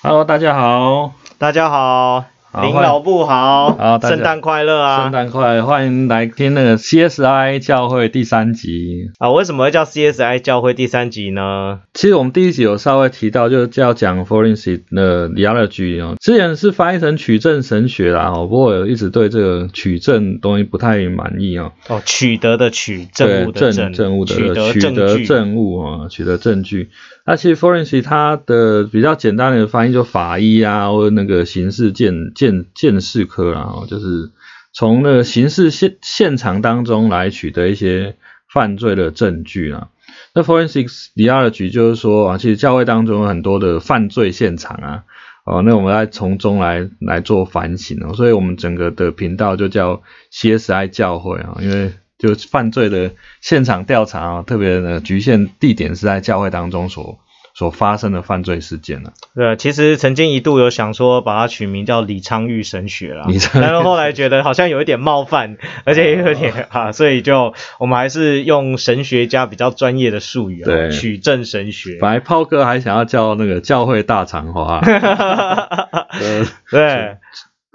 Hello，大家好，大家好，好林老布好，好圣诞快乐啊！圣诞快乐，欢迎来听那个 CSI 教会第三集。啊，为什么会叫 CSI 教会第三集呢？其实我们第一集有稍微提到，就是要讲 forensic 的 theology 哦，之前是翻译成取证神学啦哦，不过我一直对这个取证东西不太满意哦。哦，取得的取，证物的证，证物的取得。证物啊，取得证据。那其实 forensic 它的比较简单的翻译就法医啊，或者那个刑事鉴鉴鉴识科啦，哦，就是从那个刑事现现场当中来取得一些犯罪的证据啊。那 forensic theology 就是说啊，其实教会当中有很多的犯罪现场啊，哦，那我们来从中来来做反省哦，所以我们整个的频道就叫 CSI 教会啊，因为就犯罪的现场调查啊，特别的局限地点是在教会当中所所发生的犯罪事件啊。对，其实曾经一度有想说把它取名叫李昌钰神学啦，李昌钰但是后来觉得好像有一点冒犯，而且也有点 啊，所以就我们还是用神学家比较专业的术语啊，对。取证神学。本来炮哥还想要叫那个教会大肠花、呃，对。对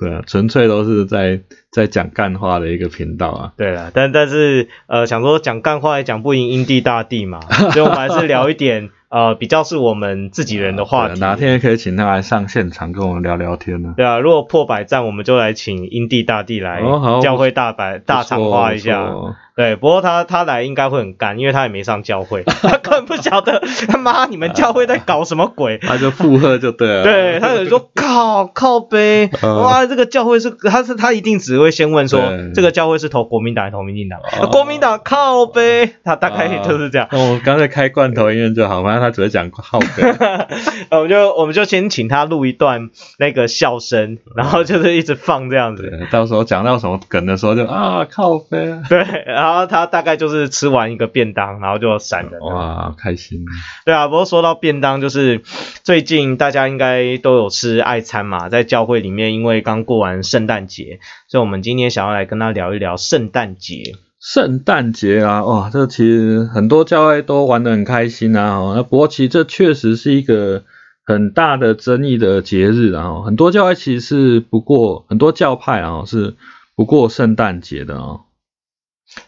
啊，纯粹都是在在讲干话的一个频道啊。对啊，但但是呃，想说讲干话也讲不赢英地大帝嘛，所以我们还是聊一点呃比较是我们自己人的话题。对哪天也可以请他来上现场跟我们聊聊天呢、对啊，如果破百赞，我们就来请英地大帝来教会大白大场花一下。对，不过他他来应该会很干，因为他也没上教会，他根本不晓得他妈你们教会在搞什么鬼。他就附和就对了。对他有说靠靠背，嗯哇，这个教会是他是他一定只会先问说这个教会是投国民党还是投民进党？哦国民党靠呗，他大概就是这样。那我刚才开罐头音乐就好，反正他只会讲靠背。我们就我们就先请他录一段那个笑声，然后就是一直放这样子。对，到时候讲到什么梗的时候就啊靠背啊，对，然后他大概就是吃完一个便当，然后就闪人了。哇，开心。对啊，不过说到便当，就是最近大家应该都有吃爱餐嘛，在教会里面，因为刚过完圣诞节，所以我们今天想要来跟他聊一聊圣诞节。圣诞节啊，哇，这其实很多教会都玩得很开心啊。哦那不过其实这确实是一个很大的争议的节日啊。哦很多教会其实是不过，很多教派啊是不过圣诞节的哦。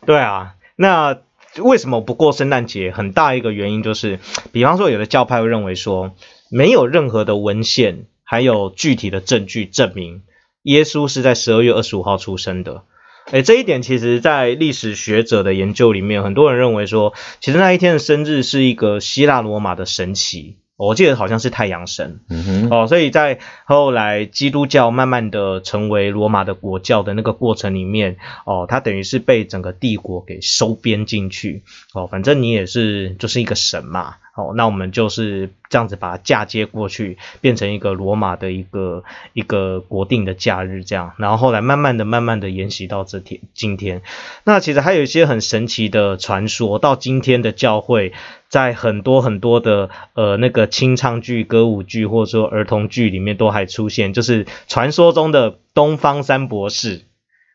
对啊，那为什么不过圣诞节？很大一个原因就是，比方说有的教派会认为说，没有任何的文献还有具体的证据证明耶稣是在十二月二十五号出生的。诶，这一点其实，在历史学者的研究里面，很多人认为说，其实那一天的生日是一个希腊罗马的神奇，我记得好像是太阳神。嗯哼，哦，所以在后来基督教慢慢的成为罗马的国教的那个过程里面，哦，它等于是被整个帝国给收编进去。哦，反正你也是就是一个神嘛。哦，那我们就是这样子把它嫁接过去，变成一个罗马的一个一个国定的假日这样。然后后来慢慢的、慢慢的沿袭到这天今天。那其实还有一些很神奇的传说，到今天的教会，在很多很多的呃那个清唱剧、歌舞剧或者说儿童剧里面都还出现，就是传说中的东方三博士。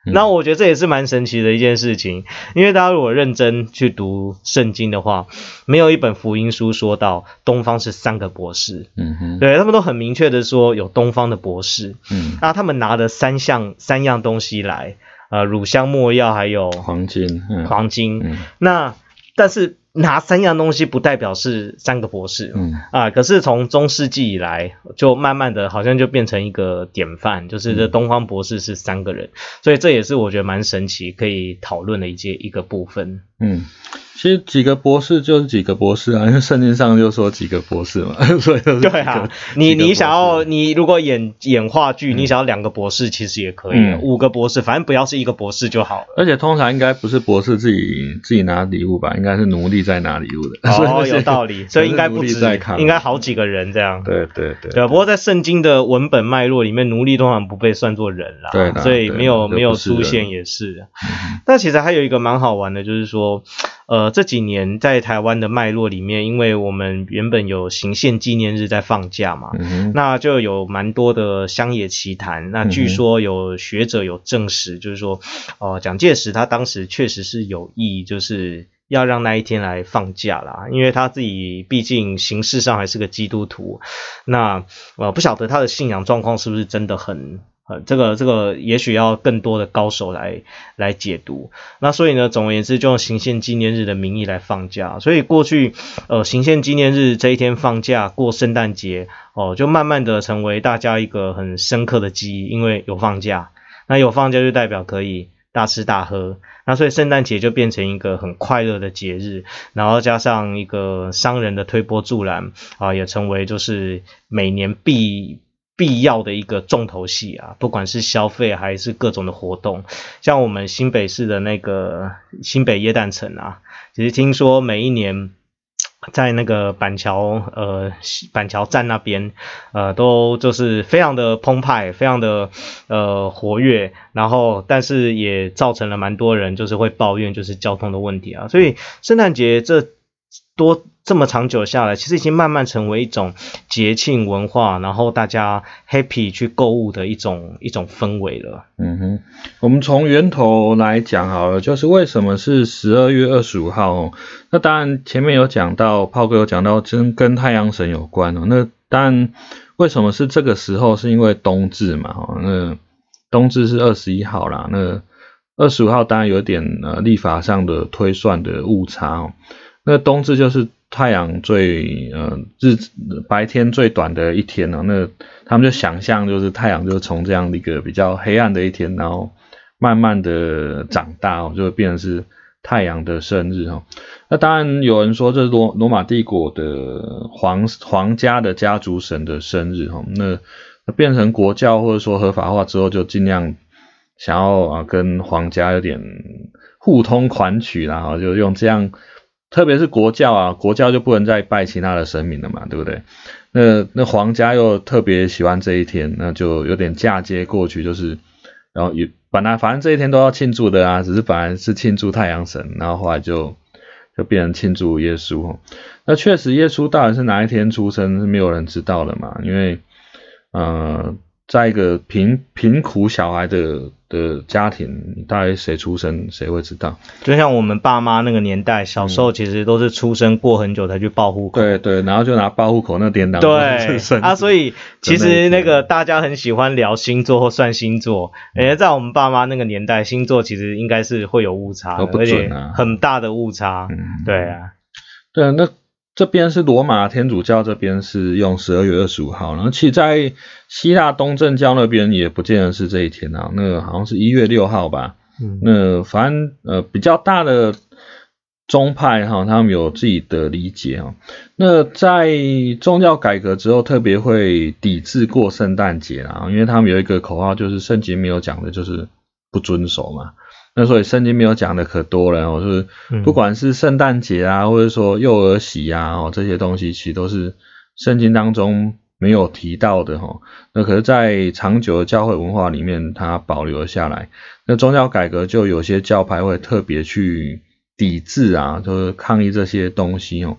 嗯。那我觉得这也是蛮神奇的一件事情，因为大家如果认真去读圣经的话，没有一本福音书说到东方是三个博士，嗯哼，对他们都很明确的说有东方的博士，嗯，那他们拿了三项三样东西来，呃，乳香、没药还有黄金，嗯，黄金。嗯。那但是拿三样东西不代表是三个博士。嗯啊，可是从中世纪以来，就慢慢的好像就变成一个典范，就是这东方博士是三个人，所以这也是我觉得蛮神奇，可以讨论的一些一个部分。嗯，其实几个博士就是几个博士啊，因为圣经上就说几个博士嘛，所以就是对啊，你你想要你如果演演话剧，嗯你想要两个博士其实也可以，嗯五个博士，反正不要是一个博士就好了。而且通常应该不是博士自己自己拿礼物吧，应该是奴隶在拿礼物的。哦，有道理，所以应该不止应该好几个人这样。对对对不过在圣经的文本脉络里面，奴隶通常不被算作人啦，对啦所以没有对没有出现也是。嗯那其实还有一个蛮好玩的，就是说，呃，这几年在台湾的脉络里面，因为我们原本有行宪纪念日在放假嘛，嗯那就有蛮多的乡野奇谈。那据说有学者有证实，就是说，呃，蒋介石他当时确实是有意，就是要让那一天来放假啦，因为他自己毕竟形式上还是个基督徒，那呃不晓得他的信仰状况是不是真的很呃这个这个也许要更多的高手来来解读。那所以呢，总而言之就用行宪纪念日的名义来放假，所以过去呃行宪纪念日这一天放假过圣诞节哦，就慢慢的成为大家一个很深刻的记忆，因为有放假，那有放假就代表可以。大吃大喝，那所以圣诞节就变成一个很快乐的节日，然后加上一个商人的推波助澜啊，也成为就是每年必必要的一个重头戏啊，不管是消费还是各种的活动，像我们新北市的那个新北耶诞城啊，其实听说每一年。在那个板桥呃板桥站那边，呃都就是非常的澎湃，非常的呃活跃，然后但是也造成了蛮多人就是会抱怨就是交通的问题啊，所以圣诞节这多。这么长久下来，其实已经慢慢成为一种节庆文化，然后大家 happy 去购物的一种一种氛围了。嗯哼，我们从源头来讲好了，就是为什么是十二月二十五号？那当然前面有讲到，炮哥有讲到，真跟太阳神有关哦。那当然为什么是这个时候？是因为冬至嘛？哦，那冬至是二十一号啦。那二十五号当然有点呃历法上的推算的误差哦。那冬至就是。太阳最呃日白天最短的一天呢，那他们就想象就是太阳就是从这样的一个比较黑暗的一天，然后慢慢的长大哦，就会变成是太阳的生日哈。那当然有人说这是罗罗马帝国的皇皇家的家族神的生日哈，那变成国教或者说合法化之后，就尽量想要啊跟皇家有点互通款曲啦，后就用这样。特别是国教啊，国教就不能再拜其他的神明了嘛，对不对？那那皇家又特别喜欢这一天，那就有点嫁接过去，就是然后也本来反正这一天都要庆祝的啊，只是本来是庆祝太阳神，然后后来就就变成庆祝耶稣。那确实耶稣到底是哪一天出生是没有人知道的嘛，因为呃。在一个贫贫苦小孩的的家庭，大概谁出生谁会知道？就像我们爸妈那个年代，小时候其实都是出生过很久才去报户口。对对，然后就拿报户口那颠当。对啊，所以其实那个大家很喜欢聊星座或算星座，哎，在我们爸妈那个年代，星座其实应该是会有误差，而且很大的误差。嗯对啊，对啊那。这边是罗马天主教，这边是用十二月二十五号，然后其实在希腊东正教那边也不见得是这一天啊，那个好像是一月六号吧。嗯，那反正呃比较大的宗派哈，他们有自己的理解哈。那在宗教改革之后，特别会抵制过圣诞节啊，因为他们有一个口号，就是圣经没有讲的，就是不遵守嘛。那所以圣经没有讲的可多了哦，就是不管是圣诞节啊，或者说幼儿喜啊，哦这些东西其实都是圣经当中没有提到的哈。那可是，在长久的教会文化里面，它保留了下来。那宗教改革就有些教派会特别去抵制啊，就是抗议这些东西哦。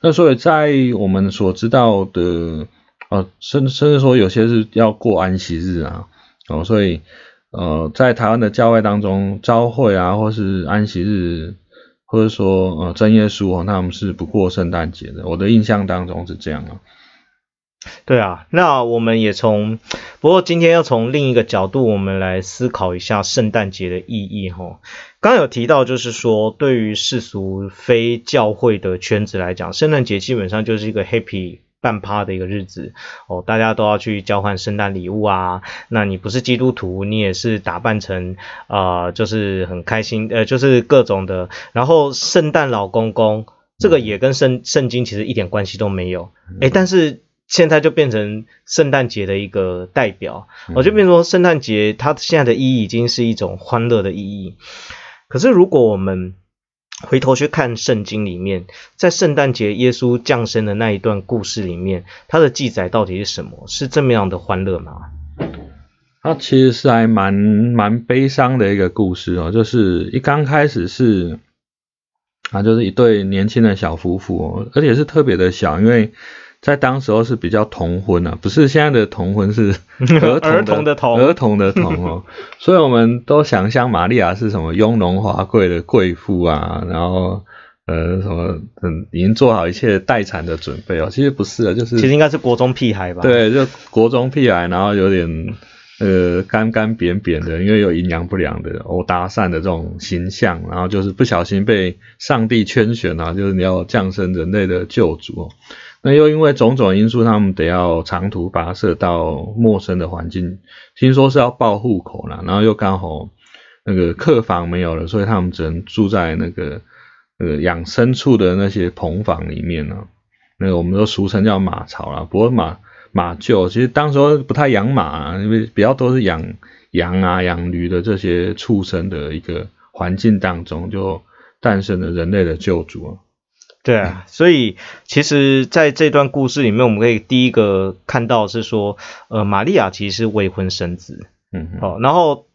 那所以在我们所知道的，哦，甚甚至说有些是要过安息日啊，哦，所以。呃，在台湾的教会当中，朝会啊，或是安息日，或者说呃真耶稣哦，他们是不过圣诞节的。我的印象当中是这样啊。对啊，那我们也从，不过今天要从另一个角度，我们来思考一下圣诞节的意义哈。刚有提到，就是说对于世俗非教会的圈子来讲，圣诞节基本上就是一个 happy。半趴的一个日子哦，大家都要去交换圣诞礼物啊。那你不是基督徒，你也是打扮成啊，就是很开心，呃，就是各种的。然后圣诞老公公这个也跟圣圣经其实一点关系都没有，哎，但是现在就变成圣诞节的一个代表，我就变说圣诞节它现在的意义已经是一种欢乐的意义。可是如果我们回头去看圣经里面，在圣诞节耶稣降生的那一段故事里面，它的记载到底是什么？是这么样的欢乐吗？它其实是还蛮蛮悲伤的一个故事哦，就是一刚开始是啊，就是一对年轻的小夫妇哦，而且是特别的小，因为。在当时候是比较童婚啊，不是现在的 童婚是儿童的童儿童的童哦，所以我们都想象玛利亚是什么雍容华贵的贵妇啊，然后呃什么嗯已经做好一切待产的准备哦，其实不是啊，就是其实应该是国中屁孩吧？对，就国中屁孩，然后有点呃干干扁扁的，因为有营养不良的欧搭讪的这种形象，然后就是不小心被上帝圈选啊，就是你要降生人类的救主。那又因为种种因素，他们得要长途跋涉到陌生的环境，听说是要报户口啦，然后又刚好那个客房没有了，所以他们只能住在那个呃养牲畜的那些棚房里面呢。那个我们都俗称叫马槽啦，不过马马厩其实当时候不太养马，因为比较多是养羊啊、养驴的这些畜生的一个环境当中，就诞生了人类的救主。对啊，所以其实在这段故事里面，我们可以第一个看到是说，呃，玛利亚其实是未婚生子，嗯哼，好，然后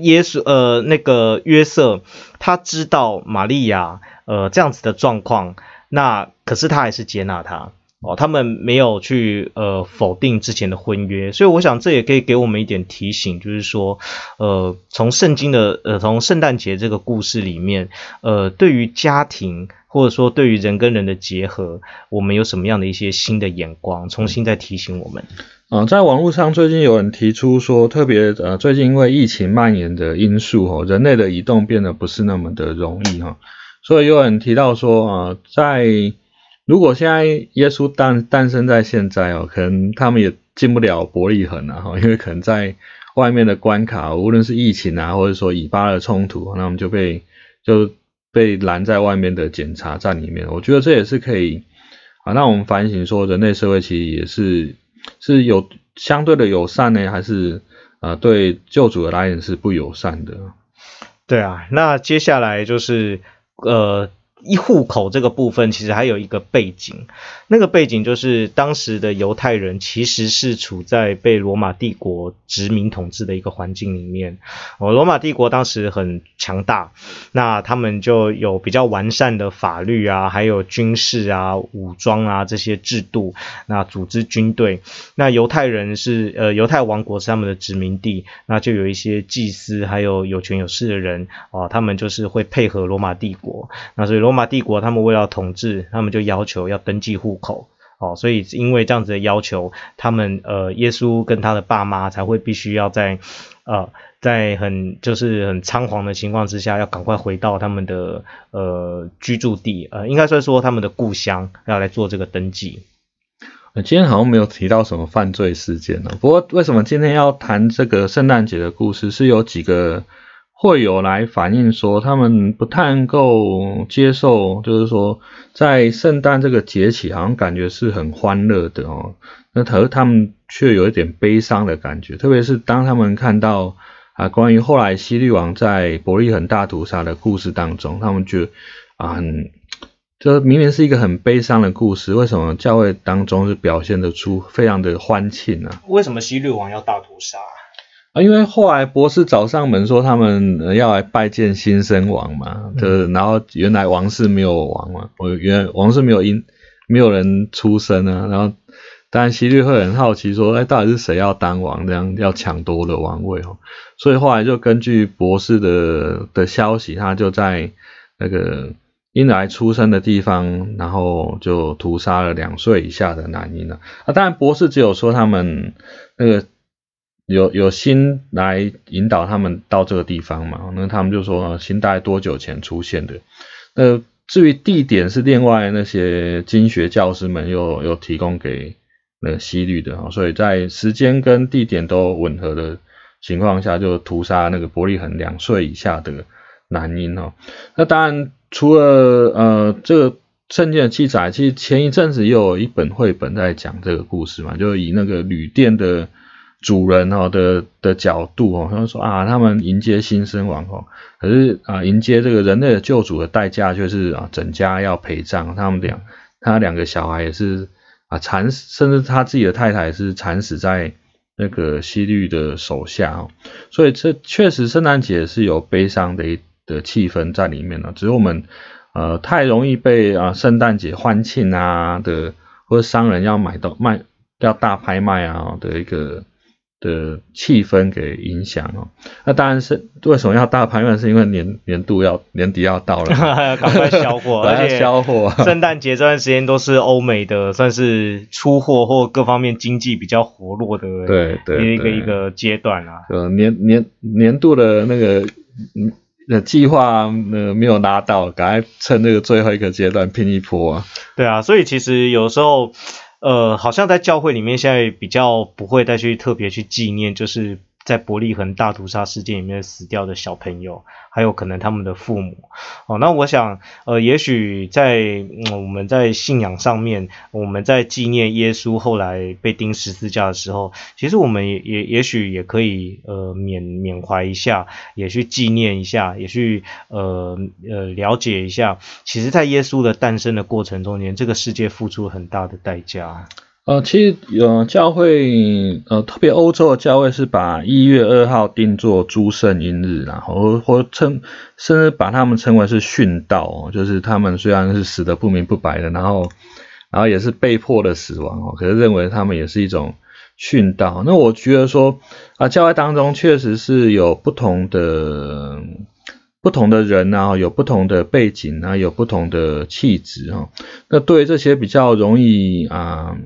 耶稣呃那个约瑟他知道玛利亚呃这样子的状况，那可是他还是接纳他。哦，他们没有去呃否定之前的婚约，所以我想这也可以给我们一点提醒，就是说，呃，从圣经的呃从圣诞节这个故事里面，呃，对于家庭或者说对于人跟人的结合，我们有什么样的一些新的眼光，重新再提醒我们。啊，在网络上最近有人提出说，特别呃最近因为疫情蔓延的因素哦，人类的移动变得不是那么的容易哈，所以有人提到说啊，在如果现在耶稣诞诞生在现在哦，可能他们也进不了伯利恒啊，哈，因为可能在外面的关卡，无论是疫情啊，或者说以巴的冲突，那我们就被就被拦在外面的检查站里面。我觉得这也是可以啊，让我们反省说，人类社会其实也是是有相对的友善呢，还是啊对救主的来源是不友善的？对啊，那接下来就是呃。一户口这个部分其实还有一个背景，那个背景就是当时的犹太人其实是处在被罗马帝国殖民统治的一个环境里面。哦，罗马帝国当时很强大，那他们就有比较完善的法律啊，还有军事啊、武装啊这些制度，那组织军队。那犹太人是呃犹太王国是他们的殖民地，那就有一些祭司还有有权有势的人哦，他们就是会配合罗马帝国。那所以罗罗马帝国他们为了统治，他们就要求要登记户口，哦，所以因为这样子的要求，他们呃，耶稣跟他的爸妈才会必须要在呃，在很就是很仓皇的情况之下，要赶快回到他们的呃居住地，呃，应该算说他们的故乡，要来做这个登记。今天好像没有提到什么犯罪事件呢，不过为什么今天要谈这个圣诞节的故事，是有几个。会有来反映说，他们不太能够接受，就是说，在圣诞这个节气，好像感觉是很欢乐的哦，那可是他们却有一点悲伤的感觉，特别是当他们看到啊，关于后来西律王在伯利恒大屠杀的故事当中，他们就啊，很，这明明是一个很悲伤的故事，为什么教会当中是表现得出非常的欢庆呢？为什么西律王要大屠杀？啊，因为后来博士找上门说他们要来拜见新生王嘛，就是然后原来王室没有王嘛，我原来王室没有因没有人出生啊，然后当然希律会很好奇说，哎，到底是谁要当王，这样要抢夺的王位哦，所以后来就根据博士的的消息，他就在那个婴儿出生的地方，然后就屠杀了两岁以下的男婴了。啊，当然博士只有说他们那个。有有心来引导他们到这个地方嘛？那他们就说，心大概多久前出现的？那至于地点是另外那些经学教师们又又提供给那西律的啊，所以在时间跟地点都吻合的情况下，就屠杀那个伯利恒两岁以下的男婴哦。那当然，除了呃这个圣经的记载，其实前一阵子又有一本绘本在讲这个故事嘛，就以那个旅店的。主人哦的的角度哦，他们说啊，他们迎接新生王哦，可是啊，迎接这个人类的救主的代价却是啊，整家要陪葬，他们两他两个小孩也是啊惨死，甚至他自己的太太也是惨死在那个西律的手下哦，所以这确实圣诞节是有悲伤的一的气氛在里面了，只是我们呃太容易被啊圣诞节欢庆啊的或者商人要买到卖要大拍卖啊的一个。的气氛给影响哦。那当然是为什么要大盘圆？是因为年年度要年底要到了，赶快销货，而且销货。圣诞节这段时间都是欧美的算是出货或各方面经济比较活络的，对对一个一个阶段啊。呃，年年年度的那个嗯计划呃没有拿到，赶快趁这个最后一个阶段拼一波啊。对啊，所以其实有时候。呃，好像在教会里面现在比较不会再去特别去纪念，就是在伯利恒大屠杀事件里面死掉的小朋友，还有可能他们的父母。哦，那我想，呃，也许在我们在信仰上面，我们在纪念耶稣后来被钉十字架的时候，其实我们也也也许也可以呃缅缅怀一下，也去纪念一下，也去呃呃了解一下，其实，在耶稣的诞生的过程中间，这个世界付出很大的代价。呃，其实有教会，呃，特别欧洲的教会是把一月二号定做诸圣婴日，然后或称，甚至把他们称为是殉道，就是他们虽然是死的不明不白的，然后，然后也是被迫的死亡哦，可是认为他们也是一种殉道。那我觉得说，啊，教会当中确实是有不同的不同的人啊，有不同的背景啊，有不同的气质哈。那对这些比较容易啊。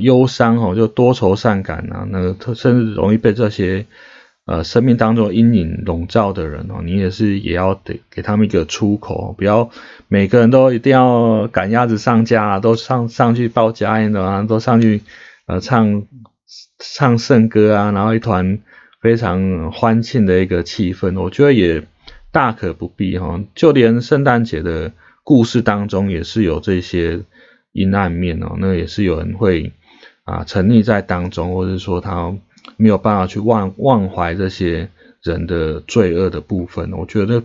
忧伤哦，就多愁善感啊，那个特甚至容易被这些呃生命当中阴影笼罩的人哦，你也是也要得给他们一个出口，不要每个人都一定要赶鸭子上架啊，都上上去报家宴的啊，都上去呃唱唱圣歌啊，然后一团非常欢庆的一个气氛，我觉得也大可不必哈，就连圣诞节的故事当中也是有这些。阴暗面哦，那也是有人会啊沉溺在当中，或者说他没有办法去忘忘怀这些人的罪恶的部分。我觉得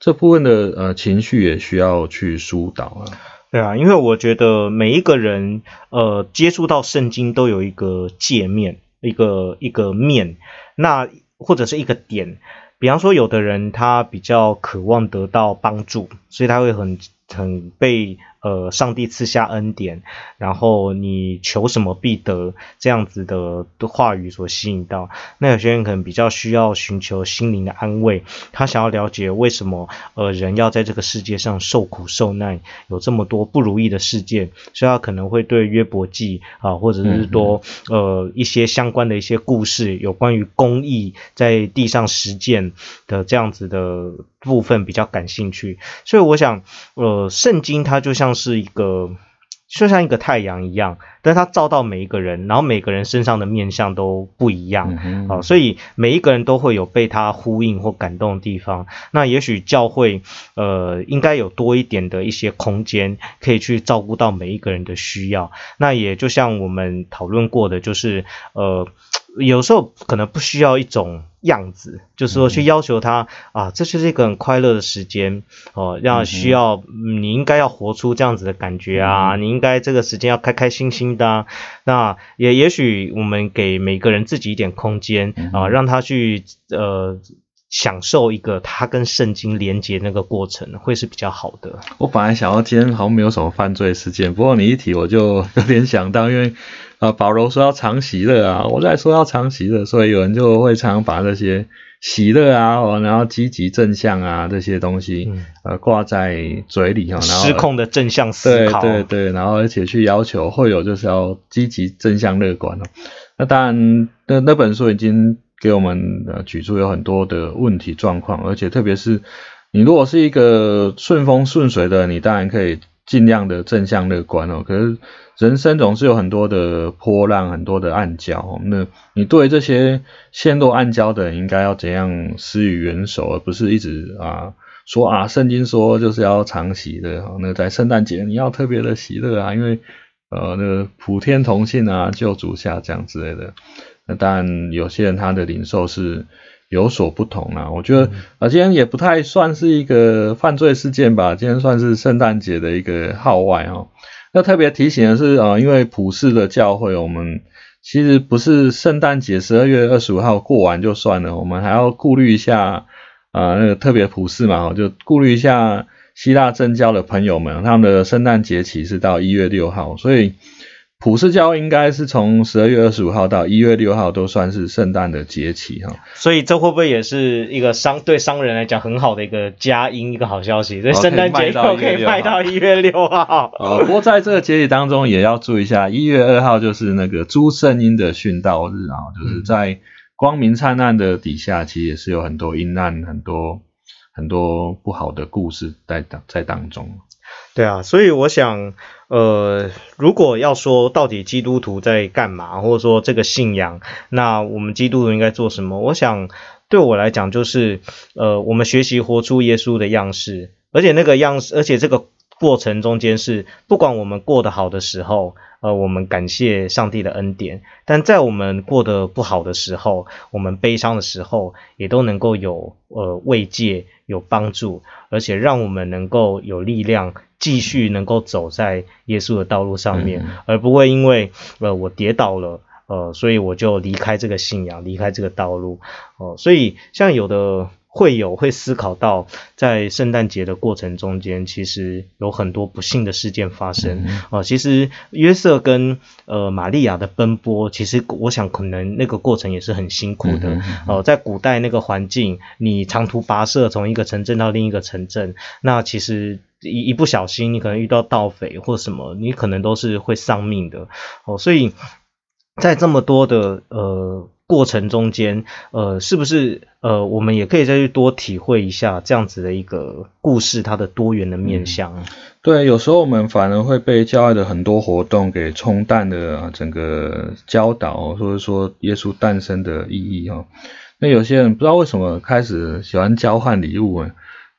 这部分的呃情绪也需要去疏导啊。对啊，因为我觉得每一个人呃接触到圣经都有一个界面，一个一个面，那或者是一个点。比方说，有的人他比较渴望得到帮助，所以他会很很被。呃，上帝赐下恩典，然后你求什么必得，这样子的话语所吸引到。那有些人可能比较需要寻求心灵的安慰，他想要了解为什么呃人要在这个世界上受苦受难，有这么多不如意的事件，所以他可能会对约伯记啊，或者是多呃一些相关的一些故事，有关于公益在地上实践的这样子的部分比较感兴趣。所以我想，呃，圣经它就像。是一个，就像一个太阳一样，但是它照到每一个人，然后每个人身上的面相都不一样啊，所以每一个人都会有被它呼应或感动的地方。那也许教会呃，应该有多一点的一些空间，可以去照顾到每一个人的需要。那也就像我们讨论过的，就是呃。有时候可能不需要一种样子，就是说去要求他啊，这就是一个很快乐的时间哦，要需要你应该要活出这样子的感觉啊，你应该这个时间要开开心心的。那也也许我们给每个人自己一点空间啊，让他去呃享受一个他跟圣经连接那个过程，会是比较好的。我本来想要今天好像没有什么犯罪事件，不过你一提我就有点想到，因为。啊，保罗说要常喜乐啊，我在说要常喜乐，所以有人就会常把这些喜乐啊，然后积极正向啊这些东西，呃，挂在嘴里哈，然后失控的正向思考，对对对，然后而且去要求会有就是要积极正向乐观哦。那当然，那那本书已经给我们呃举出有很多的问题状况，而且特别是你如果是一个顺风顺水的，你当然可以尽量的正向乐观哦，可是。人生总是有很多的波浪，很多的暗礁。那你对这些陷落暗礁的人，应该要怎样施予援手，而不是一直啊说啊，圣经说就是要常喜的。那在圣诞节你要特别的喜乐啊，因为呃那个普天同庆啊，救主下降之类的。那当然有些人他的零售是有所不同啊。我觉得啊，今天也不太算是一个犯罪事件吧，今天算是圣诞节的一个号外哦。那特别提醒的是啊，因为普世的教会，我们其实不是圣诞节十二月二十五号过完就算了，我们还要顾虑一下啊，那个特别普世嘛，就顾虑一下希腊正教的朋友们，他们的圣诞节期是到一月六号，所以普世教应该是从十二月二十五号到一月六号都算是圣诞的节气哈。所以这会不会也是一个商对商人来讲很好的一个佳音，一个好消息？所以圣诞节又可以卖到一月六号。哦，不过在这个节气当中也要注意一下，一月二号就是那个诸圣婴的殉道日啊，就是在光明灿烂的底下，其实也是有很多阴暗、很多很多不好的故事在当在当中。对啊，所以我想，呃，如果要说到底基督徒在干嘛，或者说这个信仰，那我们基督徒应该做什么？我想对我来讲，就是呃，我们学习活出耶稣的样式，而且那个样式，而且这个过程中间是，不管我们过得好的时候，呃，我们感谢上帝的恩典；但在我们过得不好的时候，我们悲伤的时候，也都能够有呃慰藉、有帮助，而且让我们能够有力量。继续能够走在耶稣的道路上面，而不会因为呃我跌倒了，呃，所以我就离开这个信仰，离开这个道路，哦，所以像有的会有会思考到，在圣诞节的过程中间，其实有很多不幸的事件发生，哦，其实约瑟跟呃玛利亚的奔波，其实我想可能那个过程也是很辛苦的，哦，在古代那个环境，你长途跋涉从一个城镇到另一个城镇，那其实。一一不小心，你可能遇到盗匪或什么，你可能都是会丧命的哦。所以在这么多的呃过程中间，呃，是不是呃，我们也可以再去多体会一下这样子的一个故事它的多元的面向？对，有时候我们反而会被教会的很多活动给冲淡了整个教导，或者说耶稣诞生的意义哈。那有些人不知道为什么开始喜欢交换礼物啊。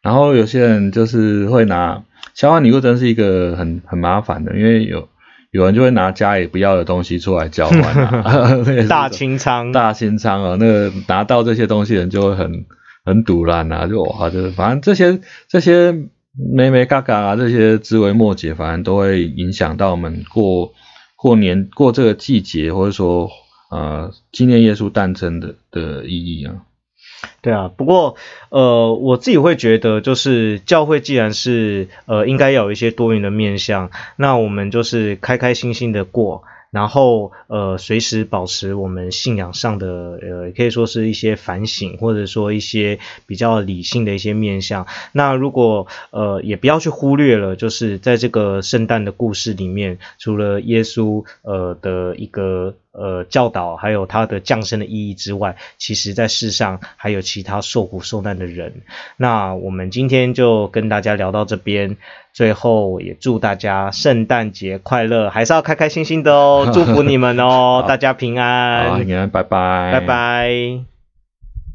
然后有些人就是会拿交换礼物，真是一个很很麻烦的，因为有有人就会拿家里不要的东西出来交换，大清仓，大清仓啊，那个拿到这些东西人就会很很堵烂啊，就哇，就是反正这些这些咩咩嘎嘎啊，这些枝微末节，反正都会影响到我们过过年过这个季节，或者说呃纪念耶稣诞生的的意义啊。对啊，不过呃，我自己会觉得，就是教会既然是呃，应该要有一些多元的面向，那我们就是开开心心的过。然后呃，随时保持我们信仰上的呃，也可以说是一些反省，或者说一些比较理性的一些面向。那如果呃，也不要去忽略了，就是在这个圣诞的故事里面，除了耶稣呃的一个呃教导，还有他的降生的意义之外，其实在世上还有其他受苦受难的人。那我们今天就跟大家聊到这边。最后也祝大家圣诞节快乐，还是要开开心心的哦，祝福你们哦，大家平安，平安，拜拜，拜拜。